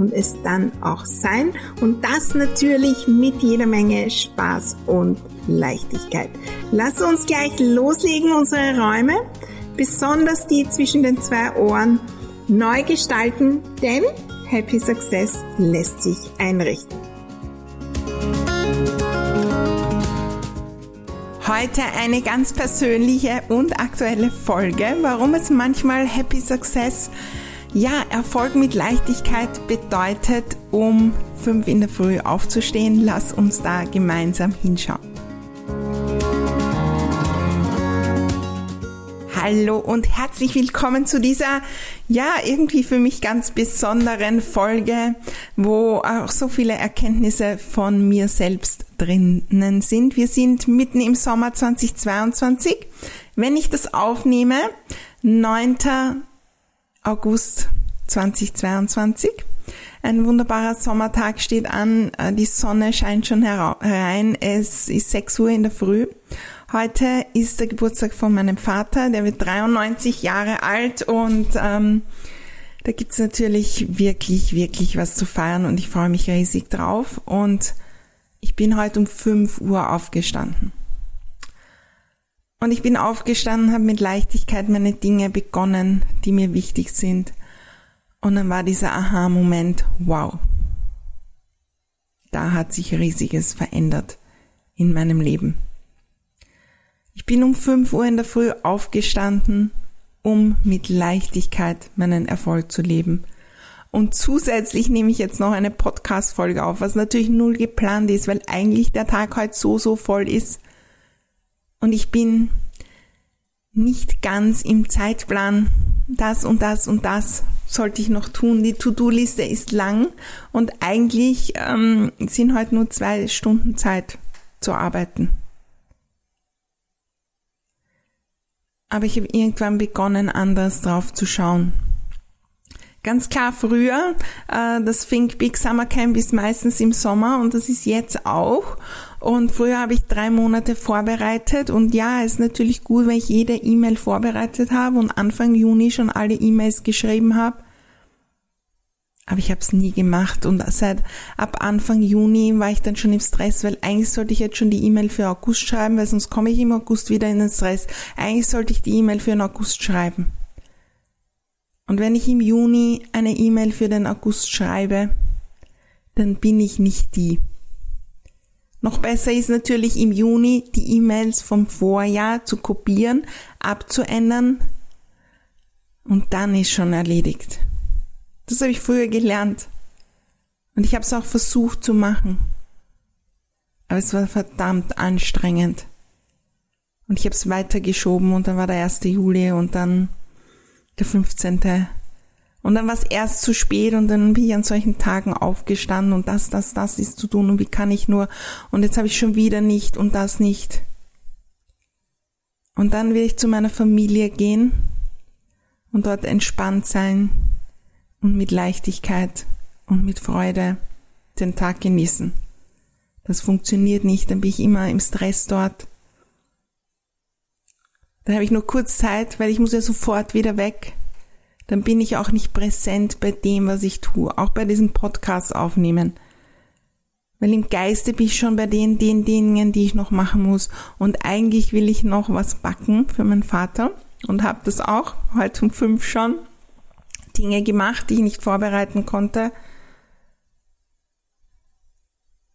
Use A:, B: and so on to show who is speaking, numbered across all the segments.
A: und es dann auch sein. Und das natürlich mit jeder Menge Spaß und Leichtigkeit. Lass uns gleich loslegen, unsere Räume, besonders die zwischen den zwei Ohren, neu gestalten, denn Happy Success lässt sich einrichten. Heute eine ganz persönliche und aktuelle Folge, warum es manchmal Happy Success ja, Erfolg mit Leichtigkeit bedeutet, um fünf in der Früh aufzustehen. Lass uns da gemeinsam hinschauen. Hallo und herzlich willkommen zu dieser, ja, irgendwie für mich ganz besonderen Folge, wo auch so viele Erkenntnisse von mir selbst drinnen sind. Wir sind mitten im Sommer 2022. Wenn ich das aufnehme, 9. August 2022. Ein wunderbarer Sommertag steht an, äh, die Sonne scheint schon herein, es ist 6 Uhr in der Früh. Heute ist der Geburtstag von meinem Vater, der wird 93 Jahre alt und ähm, da gibt's natürlich wirklich, wirklich was zu feiern und ich freue mich riesig drauf. Und ich bin heute um 5 Uhr aufgestanden. Und ich bin aufgestanden, habe mit Leichtigkeit meine Dinge begonnen, die mir wichtig sind. Und dann war dieser Aha-Moment, wow. Da hat sich riesiges verändert in meinem Leben. Ich bin um 5 Uhr in der Früh aufgestanden, um mit Leichtigkeit meinen Erfolg zu leben. Und zusätzlich nehme ich jetzt noch eine Podcast-Folge auf, was natürlich null geplant ist, weil eigentlich der Tag heute so, so voll ist und ich bin nicht ganz im Zeitplan, das und das und das sollte ich noch tun. Die To-Do-Liste ist lang und eigentlich ähm, sind heute nur zwei Stunden Zeit zu arbeiten. Aber ich habe irgendwann begonnen, anders drauf zu schauen. Ganz klar früher, äh, das Think Big Summer Camp ist meistens im Sommer und das ist jetzt auch. Und früher habe ich drei Monate vorbereitet und ja, es ist natürlich gut, wenn ich jede E-Mail vorbereitet habe und Anfang Juni schon alle E-Mails geschrieben habe. Aber ich habe es nie gemacht und seit ab Anfang Juni war ich dann schon im Stress, weil eigentlich sollte ich jetzt schon die E-Mail für August schreiben, weil sonst komme ich im August wieder in den Stress. Eigentlich sollte ich die E-Mail für den August schreiben. Und wenn ich im Juni eine E-Mail für den August schreibe, dann bin ich nicht die. Noch besser ist natürlich im Juni die E-Mails vom Vorjahr zu kopieren, abzuändern und dann ist schon erledigt. Das habe ich früher gelernt und ich habe es auch versucht zu machen. Aber es war verdammt anstrengend. Und ich habe es weitergeschoben und dann war der 1. Juli und dann der 15. Und dann war es erst zu spät und dann bin ich an solchen Tagen aufgestanden und das, das, das ist zu tun und wie kann ich nur und jetzt habe ich schon wieder nicht und das nicht. Und dann will ich zu meiner Familie gehen und dort entspannt sein und mit Leichtigkeit und mit Freude den Tag genießen. Das funktioniert nicht, dann bin ich immer im Stress dort dann habe ich nur kurz Zeit, weil ich muss ja sofort wieder weg. Dann bin ich auch nicht präsent bei dem, was ich tue, auch bei diesem Podcast aufnehmen. Weil im Geiste bin ich schon bei den, den Dingen, die ich noch machen muss. Und eigentlich will ich noch was backen für meinen Vater und habe das auch heute um fünf schon Dinge gemacht, die ich nicht vorbereiten konnte.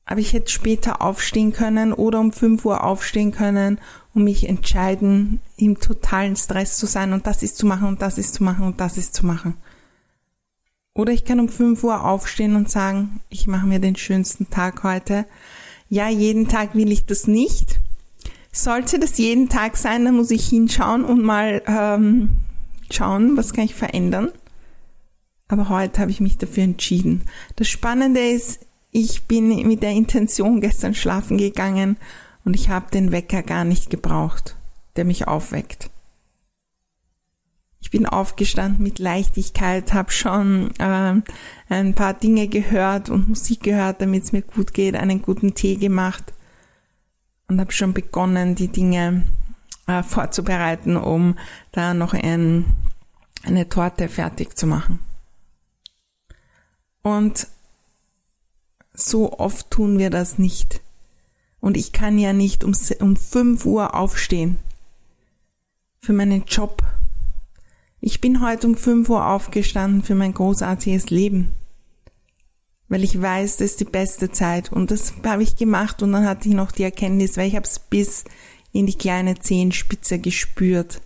A: Aber ich hätte später aufstehen können oder um fünf Uhr aufstehen können und mich entscheiden, im totalen Stress zu sein und das ist zu machen und das ist zu machen und das ist zu machen. Oder ich kann um 5 Uhr aufstehen und sagen, ich mache mir den schönsten Tag heute. Ja, jeden Tag will ich das nicht. Sollte das jeden Tag sein, dann muss ich hinschauen und mal ähm, schauen, was kann ich verändern. Aber heute habe ich mich dafür entschieden. Das Spannende ist, ich bin mit der Intention gestern schlafen gegangen und ich habe den Wecker gar nicht gebraucht, der mich aufweckt. Ich bin aufgestanden mit Leichtigkeit, habe schon äh, ein paar Dinge gehört und Musik gehört, damit es mir gut geht, einen guten Tee gemacht und habe schon begonnen, die Dinge äh, vorzubereiten, um da noch ein, eine Torte fertig zu machen. Und so oft tun wir das nicht. Und ich kann ja nicht um, um 5 Uhr aufstehen für meinen Job. Ich bin heute um 5 Uhr aufgestanden für mein großartiges Leben. Weil ich weiß, das ist die beste Zeit. Und das habe ich gemacht und dann hatte ich noch die Erkenntnis, weil ich habe es bis in die kleine Zehenspitze gespürt,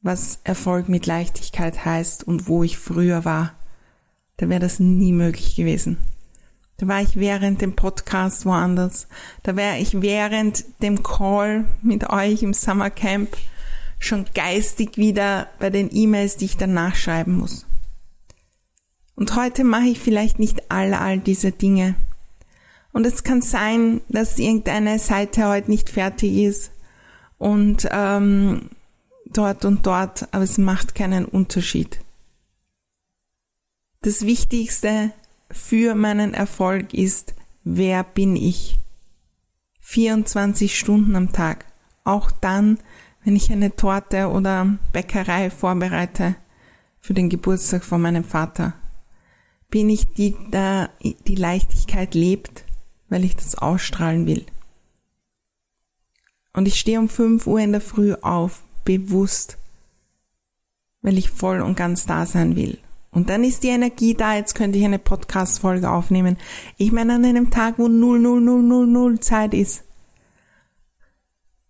A: was Erfolg mit Leichtigkeit heißt und wo ich früher war. Da wäre das nie möglich gewesen. Da war ich während dem Podcast woanders. Da wäre ich während dem Call mit euch im Summercamp schon geistig wieder bei den E-Mails, die ich dann nachschreiben muss. Und heute mache ich vielleicht nicht all, all diese Dinge. Und es kann sein, dass irgendeine Seite heute nicht fertig ist und ähm, dort und dort, aber es macht keinen Unterschied. Das Wichtigste für meinen Erfolg ist, wer bin ich? 24 Stunden am Tag. Auch dann, wenn ich eine Torte oder Bäckerei vorbereite für den Geburtstag von meinem Vater. Bin ich die, da die Leichtigkeit lebt, weil ich das ausstrahlen will. Und ich stehe um 5 Uhr in der Früh auf, bewusst, weil ich voll und ganz da sein will. Und dann ist die Energie da, jetzt könnte ich eine Podcast-Folge aufnehmen. Ich meine an einem Tag, wo 00000 Zeit ist.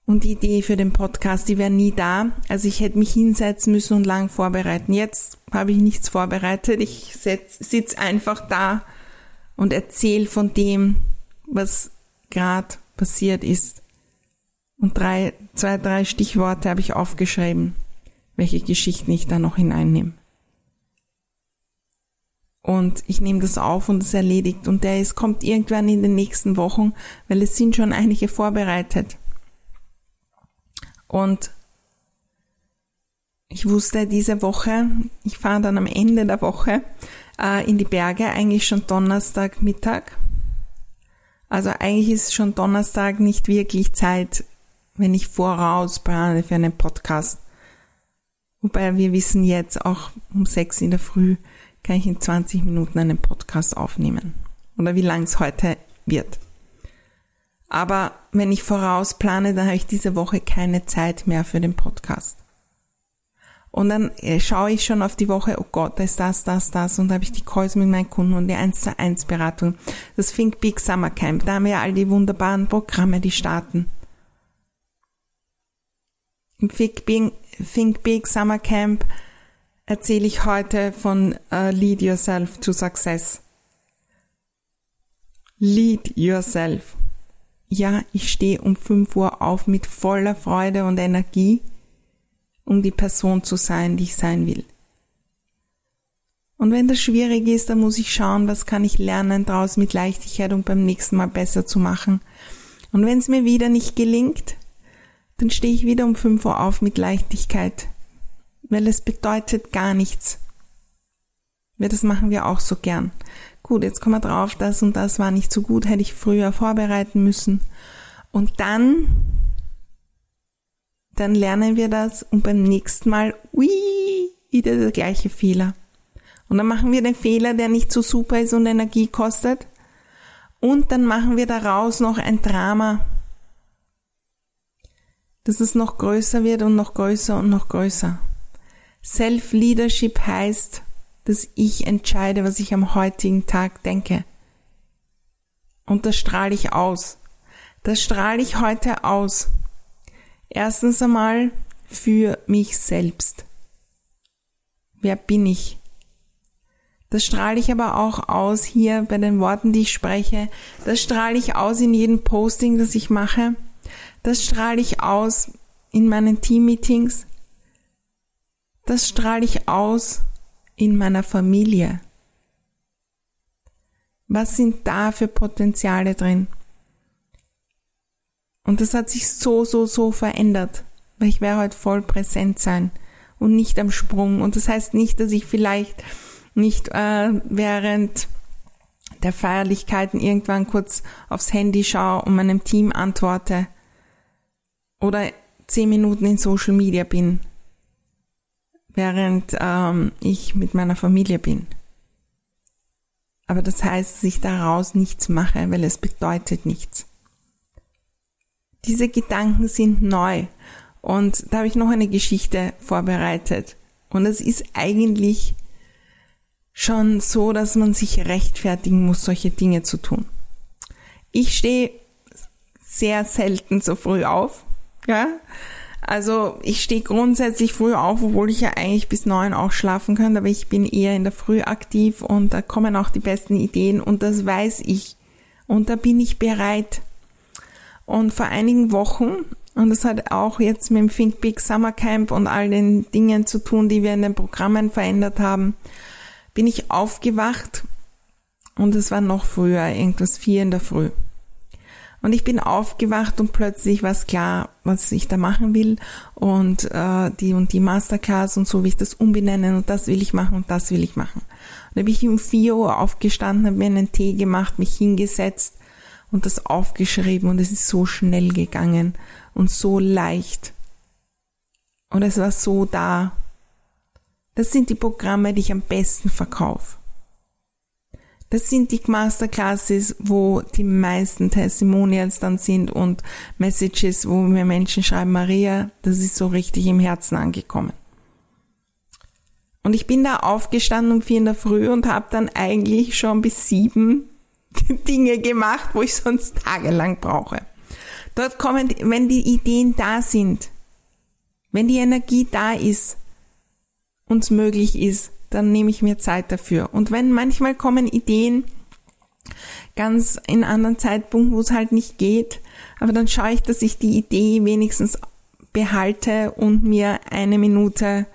A: Und die Idee für den Podcast, die wäre nie da. Also ich hätte mich hinsetzen müssen und lang vorbereiten. Jetzt habe ich nichts vorbereitet. Ich sitze einfach da und erzähle von dem, was gerade passiert ist. Und drei, zwei, drei Stichworte habe ich aufgeschrieben, welche Geschichten ich da noch hineinnehme. Und ich nehme das auf und es erledigt. Und der ist, kommt irgendwann in den nächsten Wochen, weil es sind schon einige vorbereitet. Und ich wusste diese Woche, ich fahre dann am Ende der Woche äh, in die Berge, eigentlich schon Donnerstag Mittag. Also eigentlich ist schon Donnerstag nicht wirklich Zeit, wenn ich voraus plane für einen Podcast. Wobei wir wissen jetzt auch um sechs in der Früh, kann ich in 20 Minuten einen Podcast aufnehmen. Oder wie lang es heute wird. Aber wenn ich vorausplane, dann habe ich diese Woche keine Zeit mehr für den Podcast. Und dann äh, schaue ich schon auf die Woche, oh Gott, da ist das, das, das. Und da habe ich die Calls mit meinen Kunden und die 1 zu 1 Beratung. Das Think Big Summer Camp. Da haben wir ja all die wunderbaren Programme, die starten. Im Think Big, Think Big Summer Camp erzähle ich heute von uh, Lead Yourself to Success. Lead Yourself. Ja, ich stehe um 5 Uhr auf mit voller Freude und Energie, um die Person zu sein, die ich sein will. Und wenn das schwierig ist, dann muss ich schauen, was kann ich lernen daraus mit Leichtigkeit und beim nächsten Mal besser zu machen. Und wenn es mir wieder nicht gelingt, dann stehe ich wieder um 5 Uhr auf mit Leichtigkeit weil es bedeutet gar nichts. Ja, das machen wir auch so gern. Gut, jetzt kommen wir drauf, das und das war nicht so gut, hätte ich früher vorbereiten müssen. Und dann, dann lernen wir das und beim nächsten Mal, ui, wieder der gleiche Fehler. Und dann machen wir den Fehler, der nicht so super ist und Energie kostet. Und dann machen wir daraus noch ein Drama, dass es noch größer wird und noch größer und noch größer. Self-Leadership heißt, dass ich entscheide, was ich am heutigen Tag denke. Und das strahle ich aus. Das strahle ich heute aus. Erstens einmal für mich selbst. Wer bin ich? Das strahle ich aber auch aus hier bei den Worten, die ich spreche. Das strahle ich aus in jedem Posting, das ich mache. Das strahle ich aus in meinen Teammeetings. Das strahle ich aus in meiner Familie. Was sind da für Potenziale drin? Und das hat sich so, so, so verändert, weil ich werde heute voll präsent sein und nicht am Sprung. Und das heißt nicht, dass ich vielleicht nicht äh, während der Feierlichkeiten irgendwann kurz aufs Handy schaue und meinem Team antworte oder zehn Minuten in Social Media bin, während ähm, ich mit meiner Familie bin. Aber das heißt, dass ich daraus nichts mache, weil es bedeutet nichts. Diese Gedanken sind neu und da habe ich noch eine Geschichte vorbereitet. Und es ist eigentlich schon so, dass man sich rechtfertigen muss, solche Dinge zu tun. Ich stehe sehr selten so früh auf, ja. Also ich stehe grundsätzlich früh auf, obwohl ich ja eigentlich bis neun auch schlafen kann, aber ich bin eher in der Früh aktiv und da kommen auch die besten Ideen und das weiß ich. Und da bin ich bereit. Und vor einigen Wochen, und das hat auch jetzt mit dem Think Big Summer Camp und all den Dingen zu tun, die wir in den Programmen verändert haben, bin ich aufgewacht und es war noch früher, irgendwas vier in der Früh. Und ich bin aufgewacht und plötzlich war es klar, was ich da machen will und äh, die und die Masterclass und so will ich das umbenennen und das will ich machen und das will ich machen. Und da bin ich um vier Uhr aufgestanden, habe mir einen Tee gemacht, mich hingesetzt und das aufgeschrieben und es ist so schnell gegangen und so leicht. Und es war so da. Das sind die Programme, die ich am besten verkaufe. Das sind die Masterclasses, wo die meisten Testimonials dann sind und Messages, wo mir Menschen schreiben, Maria, das ist so richtig im Herzen angekommen. Und ich bin da aufgestanden um vier in der Früh und habe dann eigentlich schon bis sieben Dinge gemacht, wo ich sonst tagelang brauche. Dort kommen, wenn die Ideen da sind, wenn die Energie da ist, uns möglich ist, dann nehme ich mir Zeit dafür. Und wenn manchmal kommen Ideen ganz in anderen Zeitpunkten, wo es halt nicht geht, aber dann schaue ich, dass ich die Idee wenigstens behalte und mir eine Minute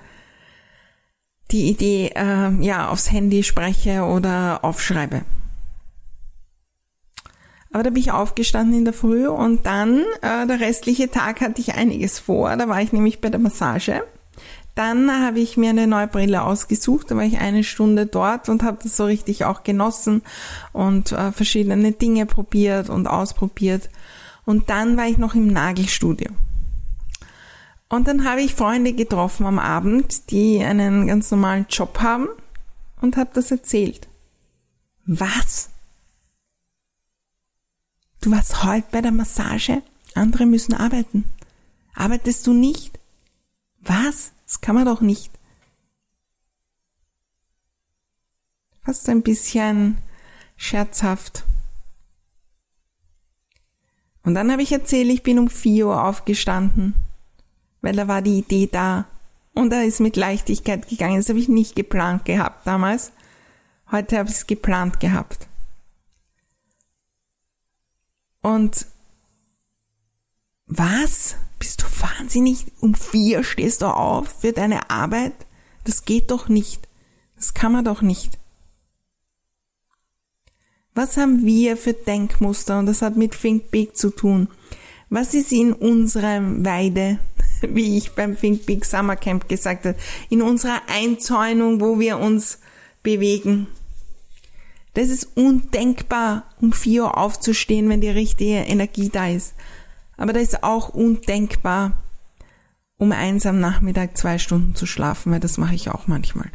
A: die Idee äh, ja aufs Handy spreche oder aufschreibe. Aber da bin ich aufgestanden in der Früh und dann äh, der restliche Tag hatte ich einiges vor. Da war ich nämlich bei der Massage dann habe ich mir eine neue Brille ausgesucht, da war ich eine Stunde dort und habe das so richtig auch genossen und äh, verschiedene Dinge probiert und ausprobiert. Und dann war ich noch im Nagelstudio. Und dann habe ich Freunde getroffen am Abend, die einen ganz normalen Job haben und habe das erzählt. Was? Du warst heute bei der Massage? Andere müssen arbeiten. Arbeitest du nicht? Was? Das kann man doch nicht. Fast ein bisschen scherzhaft. Und dann habe ich erzählt, ich bin um vier Uhr aufgestanden, weil da war die Idee da. Und da ist mit Leichtigkeit gegangen. Das habe ich nicht geplant gehabt damals. Heute habe ich es geplant gehabt. Und was? Bist du wahnsinnig? Um vier stehst du auf für deine Arbeit? Das geht doch nicht. Das kann man doch nicht. Was haben wir für Denkmuster? Und das hat mit Think Big zu tun. Was ist in unserem Weide, wie ich beim Think Big Summer Camp gesagt habe, in unserer Einzäunung, wo wir uns bewegen? Das ist undenkbar, um vier Uhr aufzustehen, wenn die richtige Energie da ist. Aber da ist auch undenkbar, um eins am Nachmittag zwei Stunden zu schlafen, weil das mache ich auch manchmal.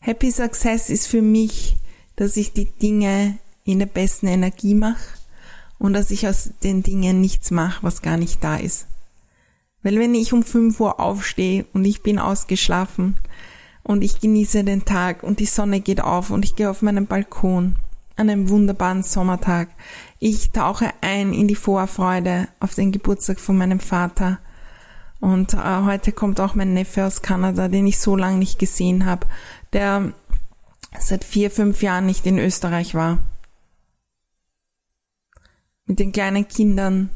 A: Happy Success ist für mich, dass ich die Dinge in der besten Energie mache und dass ich aus den Dingen nichts mache, was gar nicht da ist. Weil wenn ich um 5 Uhr aufstehe und ich bin ausgeschlafen und ich genieße den Tag und die Sonne geht auf und ich gehe auf meinen Balkon an einem wunderbaren Sommertag, ich tauche ein in die Vorfreude auf den Geburtstag von meinem Vater. Und äh, heute kommt auch mein Neffe aus Kanada, den ich so lange nicht gesehen habe, der seit vier, fünf Jahren nicht in Österreich war. Mit den kleinen Kindern.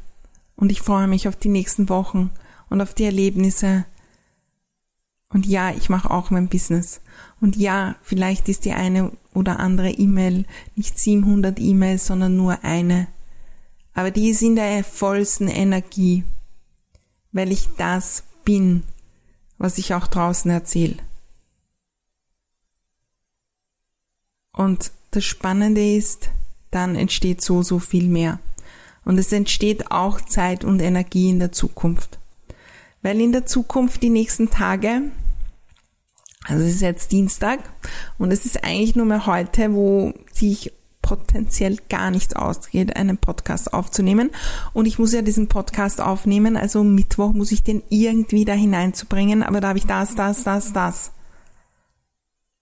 A: Und ich freue mich auf die nächsten Wochen und auf die Erlebnisse. Und ja, ich mache auch mein Business. Und ja, vielleicht ist die eine oder andere E-Mail, nicht 700 E-Mails, sondern nur eine. Aber die ist in der vollsten Energie, weil ich das bin, was ich auch draußen erzähle. Und das Spannende ist, dann entsteht so, so viel mehr. Und es entsteht auch Zeit und Energie in der Zukunft. Weil in der Zukunft die nächsten Tage, also es ist jetzt Dienstag und es ist eigentlich nur mehr heute, wo sich potenziell gar nichts ausgeht, einen Podcast aufzunehmen. Und ich muss ja diesen Podcast aufnehmen, also Mittwoch muss ich den irgendwie da hineinzubringen, aber da habe ich das, das, das, das.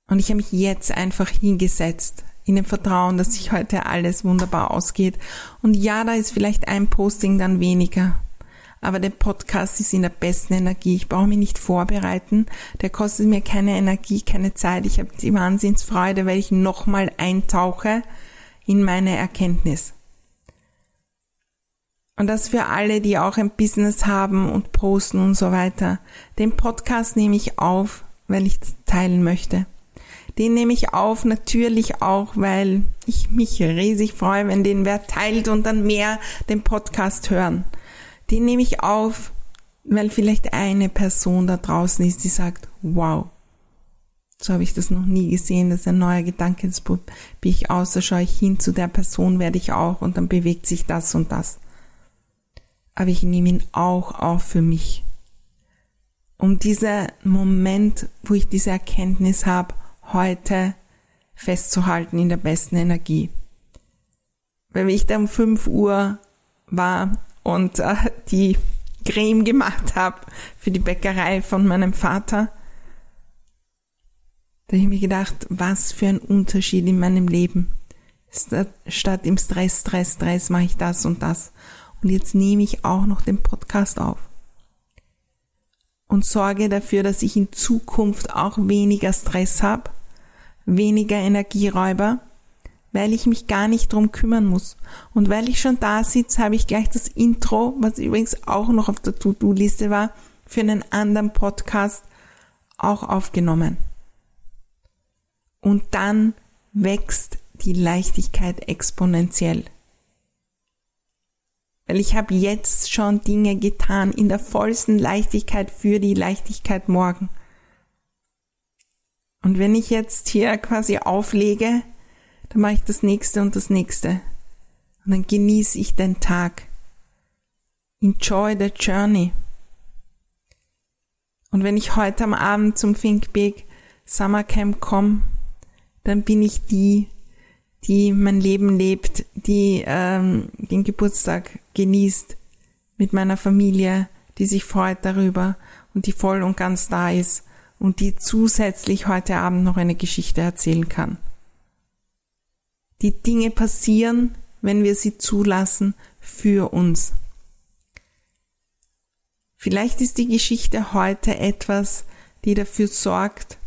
A: Und ich habe mich jetzt einfach hingesetzt, in dem Vertrauen, dass sich heute alles wunderbar ausgeht. Und ja, da ist vielleicht ein Posting dann weniger. Aber der Podcast ist in der besten Energie. Ich brauche mich nicht vorbereiten. Der kostet mir keine Energie, keine Zeit. Ich habe die Wahnsinnsfreude, weil ich nochmal eintauche in meine Erkenntnis. Und das für alle, die auch ein Business haben und posten und so weiter. Den Podcast nehme ich auf, weil ich teilen möchte. Den nehme ich auf, natürlich auch, weil ich mich riesig freue, wenn den wer teilt und dann mehr den Podcast hören. Den nehme ich auf, weil vielleicht eine Person da draußen ist, die sagt, wow, so habe ich das noch nie gesehen, das ist ein neuer Gedanke, probiere ich da schaue ich hin zu der Person, werde ich auch und dann bewegt sich das und das. Aber ich nehme ihn auch auf für mich. Um dieser Moment, wo ich diese Erkenntnis habe, heute festzuhalten in der besten Energie. Weil ich da um 5 Uhr war und äh, die Creme gemacht habe für die Bäckerei von meinem Vater, da habe ich mir gedacht, was für ein Unterschied in meinem Leben. Statt im Stress, Stress, Stress mache ich das und das. Und jetzt nehme ich auch noch den Podcast auf. Und sorge dafür, dass ich in Zukunft auch weniger Stress habe weniger Energieräuber, weil ich mich gar nicht drum kümmern muss. Und weil ich schon da sitze, habe ich gleich das Intro, was übrigens auch noch auf der To-Do-Liste war, für einen anderen Podcast auch aufgenommen. Und dann wächst die Leichtigkeit exponentiell. Weil ich habe jetzt schon Dinge getan in der vollsten Leichtigkeit für die Leichtigkeit morgen. Und wenn ich jetzt hier quasi auflege, dann mache ich das nächste und das nächste. Und dann genieße ich den Tag. Enjoy the journey. Und wenn ich heute am Abend zum Think Big Summer Camp komme, dann bin ich die, die mein Leben lebt, die ähm, den Geburtstag genießt mit meiner Familie, die sich freut darüber und die voll und ganz da ist und die zusätzlich heute Abend noch eine Geschichte erzählen kann. Die Dinge passieren, wenn wir sie zulassen, für uns. Vielleicht ist die Geschichte heute etwas, die dafür sorgt,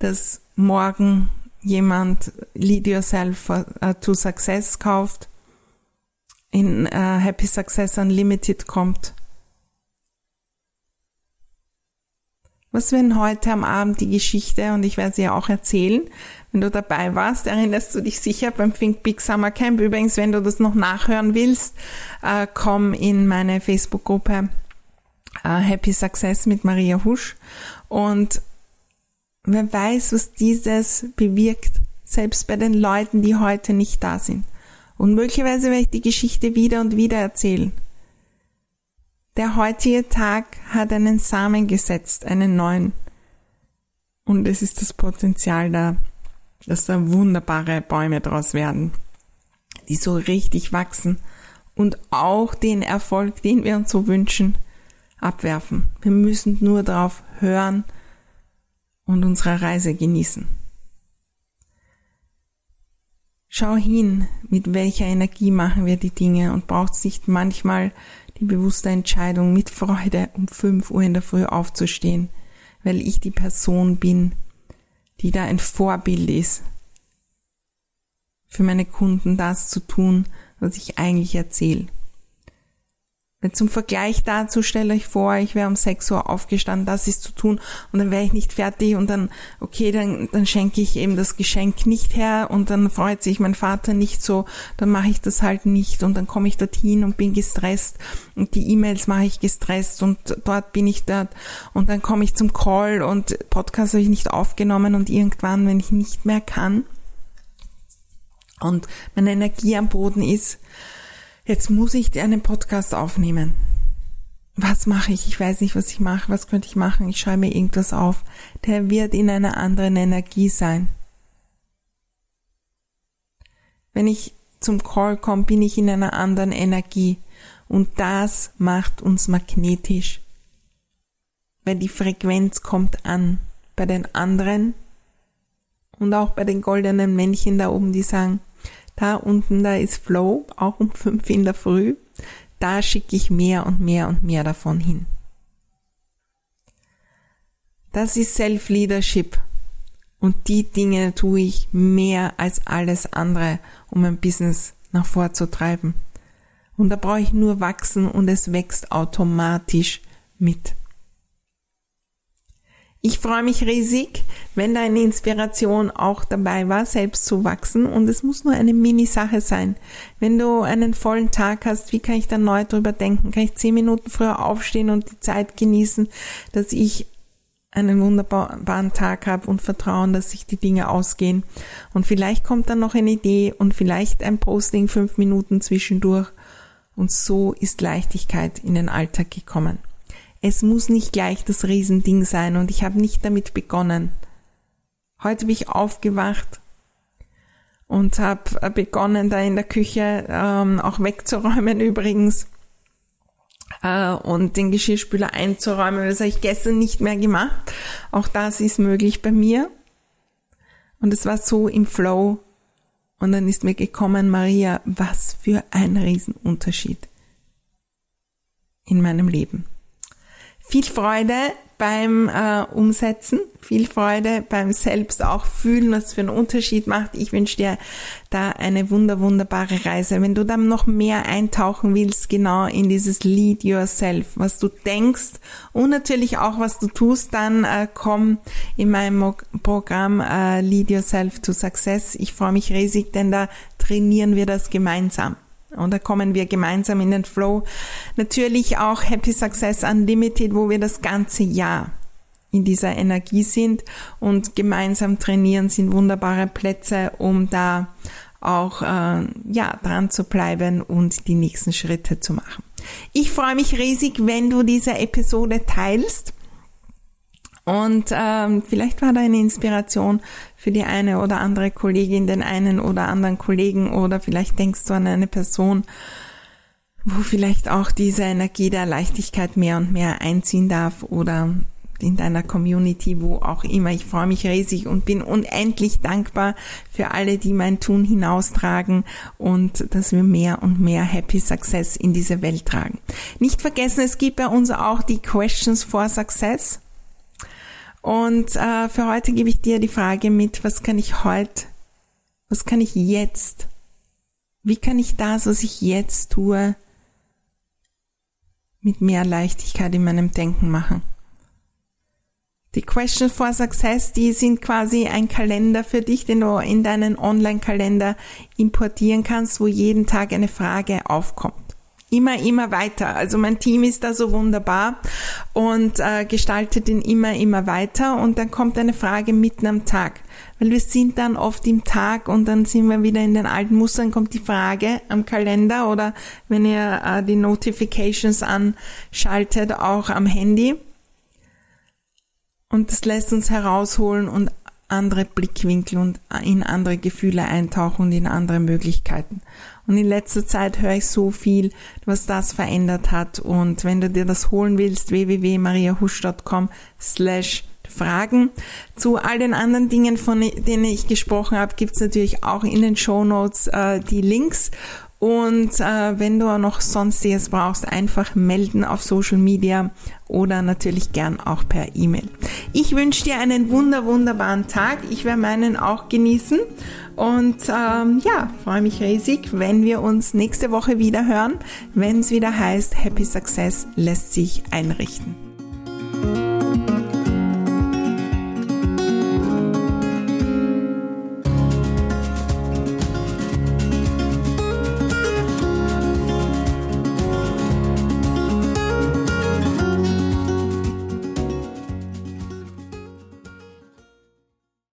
A: dass morgen jemand Lead Yourself uh, to Success kauft, in uh, Happy Success Unlimited kommt Was wenn heute am Abend die Geschichte, und ich werde sie ja auch erzählen, wenn du dabei warst, erinnerst du dich sicher beim Think Big Summer Camp. Übrigens, wenn du das noch nachhören willst, äh, komm in meine Facebook-Gruppe äh, Happy Success mit Maria Husch. Und wer weiß, was dieses bewirkt, selbst bei den Leuten, die heute nicht da sind. Und möglicherweise werde ich die Geschichte wieder und wieder erzählen. Der heutige Tag hat einen Samen gesetzt, einen neuen. Und es ist das Potenzial da, dass da wunderbare Bäume draus werden, die so richtig wachsen und auch den Erfolg, den wir uns so wünschen, abwerfen. Wir müssen nur darauf hören und unsere Reise genießen. Schau hin, mit welcher Energie machen wir die Dinge und braucht es nicht manchmal die bewusste Entscheidung, mit Freude um 5 Uhr in der Früh aufzustehen, weil ich die Person bin, die da ein Vorbild ist, für meine Kunden das zu tun, was ich eigentlich erzähle. Zum Vergleich dazu stelle ich vor, ich wäre um 6 Uhr aufgestanden, das ist zu tun und dann wäre ich nicht fertig und dann, okay, dann, dann schenke ich eben das Geschenk nicht her und dann freut sich mein Vater nicht so, dann mache ich das halt nicht und dann komme ich dorthin und bin gestresst und die E-Mails mache ich gestresst und dort bin ich dort und dann komme ich zum Call und Podcast habe ich nicht aufgenommen und irgendwann, wenn ich nicht mehr kann und meine Energie am Boden ist, jetzt muss ich einen Podcast aufnehmen. Was mache ich? Ich weiß nicht, was ich mache. Was könnte ich machen? Ich schreibe mir irgendwas auf. Der wird in einer anderen Energie sein. Wenn ich zum Call komme, bin ich in einer anderen Energie. Und das macht uns magnetisch. Weil die Frequenz kommt an bei den anderen und auch bei den goldenen Männchen da oben, die sagen, da unten, da ist Flow, auch um fünf in der Früh. Da schicke ich mehr und mehr und mehr davon hin. Das ist Self-Leadership. Und die Dinge tue ich mehr als alles andere, um mein Business nach vorzutreiben. Und da brauche ich nur wachsen und es wächst automatisch mit. Ich freue mich riesig, wenn deine Inspiration auch dabei war, selbst zu wachsen. Und es muss nur eine Mini-Sache sein. Wenn du einen vollen Tag hast, wie kann ich dann neu drüber denken? Kann ich zehn Minuten früher aufstehen und die Zeit genießen, dass ich einen wunderbaren Tag habe und vertrauen, dass sich die Dinge ausgehen. Und vielleicht kommt dann noch eine Idee und vielleicht ein Posting fünf Minuten zwischendurch. Und so ist Leichtigkeit in den Alltag gekommen. Es muss nicht gleich das Riesending sein und ich habe nicht damit begonnen. Heute bin ich aufgewacht und habe begonnen, da in der Küche ähm, auch wegzuräumen übrigens äh, und den Geschirrspüler einzuräumen. Das habe ich gestern nicht mehr gemacht. Auch das ist möglich bei mir. Und es war so im Flow. Und dann ist mir gekommen, Maria, was für ein Riesenunterschied in meinem Leben. Viel Freude beim äh, Umsetzen, viel Freude beim selbst auch fühlen, was für einen Unterschied macht. Ich wünsche dir da eine wunder, wunderbare Reise. Wenn du dann noch mehr eintauchen willst, genau in dieses Lead Yourself, was du denkst und natürlich auch, was du tust, dann äh, komm in meinem Programm äh, Lead Yourself to Success. Ich freue mich riesig, denn da trainieren wir das gemeinsam. Und da kommen wir gemeinsam in den Flow. Natürlich auch Happy Success Unlimited, wo wir das ganze Jahr in dieser Energie sind und gemeinsam trainieren sind wunderbare Plätze, um da auch äh, ja dran zu bleiben und die nächsten Schritte zu machen. Ich freue mich riesig, wenn du diese Episode teilst und ähm, vielleicht war da eine Inspiration für die eine oder andere Kollegin, den einen oder anderen Kollegen oder vielleicht denkst du an eine Person, wo vielleicht auch diese Energie der Leichtigkeit mehr und mehr einziehen darf oder in deiner Community, wo auch immer. Ich freue mich riesig und bin unendlich dankbar für alle, die mein Tun hinaustragen und dass wir mehr und mehr Happy Success in diese Welt tragen. Nicht vergessen, es gibt bei uns auch die Questions for Success. Und äh, für heute gebe ich dir die Frage mit, was kann ich heute, was kann ich jetzt, wie kann ich das, was ich jetzt tue, mit mehr Leichtigkeit in meinem Denken machen? Die Question for Success, die sind quasi ein Kalender für dich, den du in deinen Online-Kalender importieren kannst, wo jeden Tag eine Frage aufkommt immer, immer weiter. Also mein Team ist da so wunderbar und äh, gestaltet ihn immer, immer weiter und dann kommt eine Frage mitten am Tag. Weil wir sind dann oft im Tag und dann sind wir wieder in den alten Mustern, kommt die Frage am Kalender oder wenn ihr äh, die Notifications anschaltet, auch am Handy. Und das lässt uns herausholen und andere Blickwinkel und in andere Gefühle eintauchen und in andere Möglichkeiten. Und in letzter Zeit höre ich so viel, was das verändert hat. Und wenn du dir das holen willst, www.mariahusch.com slash Fragen. Zu all den anderen Dingen, von denen ich gesprochen habe, gibt es natürlich auch in den Show Notes äh, die Links. Und äh, wenn du noch sonstiges brauchst, einfach melden auf Social Media oder natürlich gern auch per E-Mail. Ich wünsche dir einen wunder, wunderbaren Tag. Ich werde meinen auch genießen. Und ähm, ja, freue mich riesig, wenn wir uns nächste Woche wieder hören, wenn es wieder heißt, Happy Success lässt sich einrichten.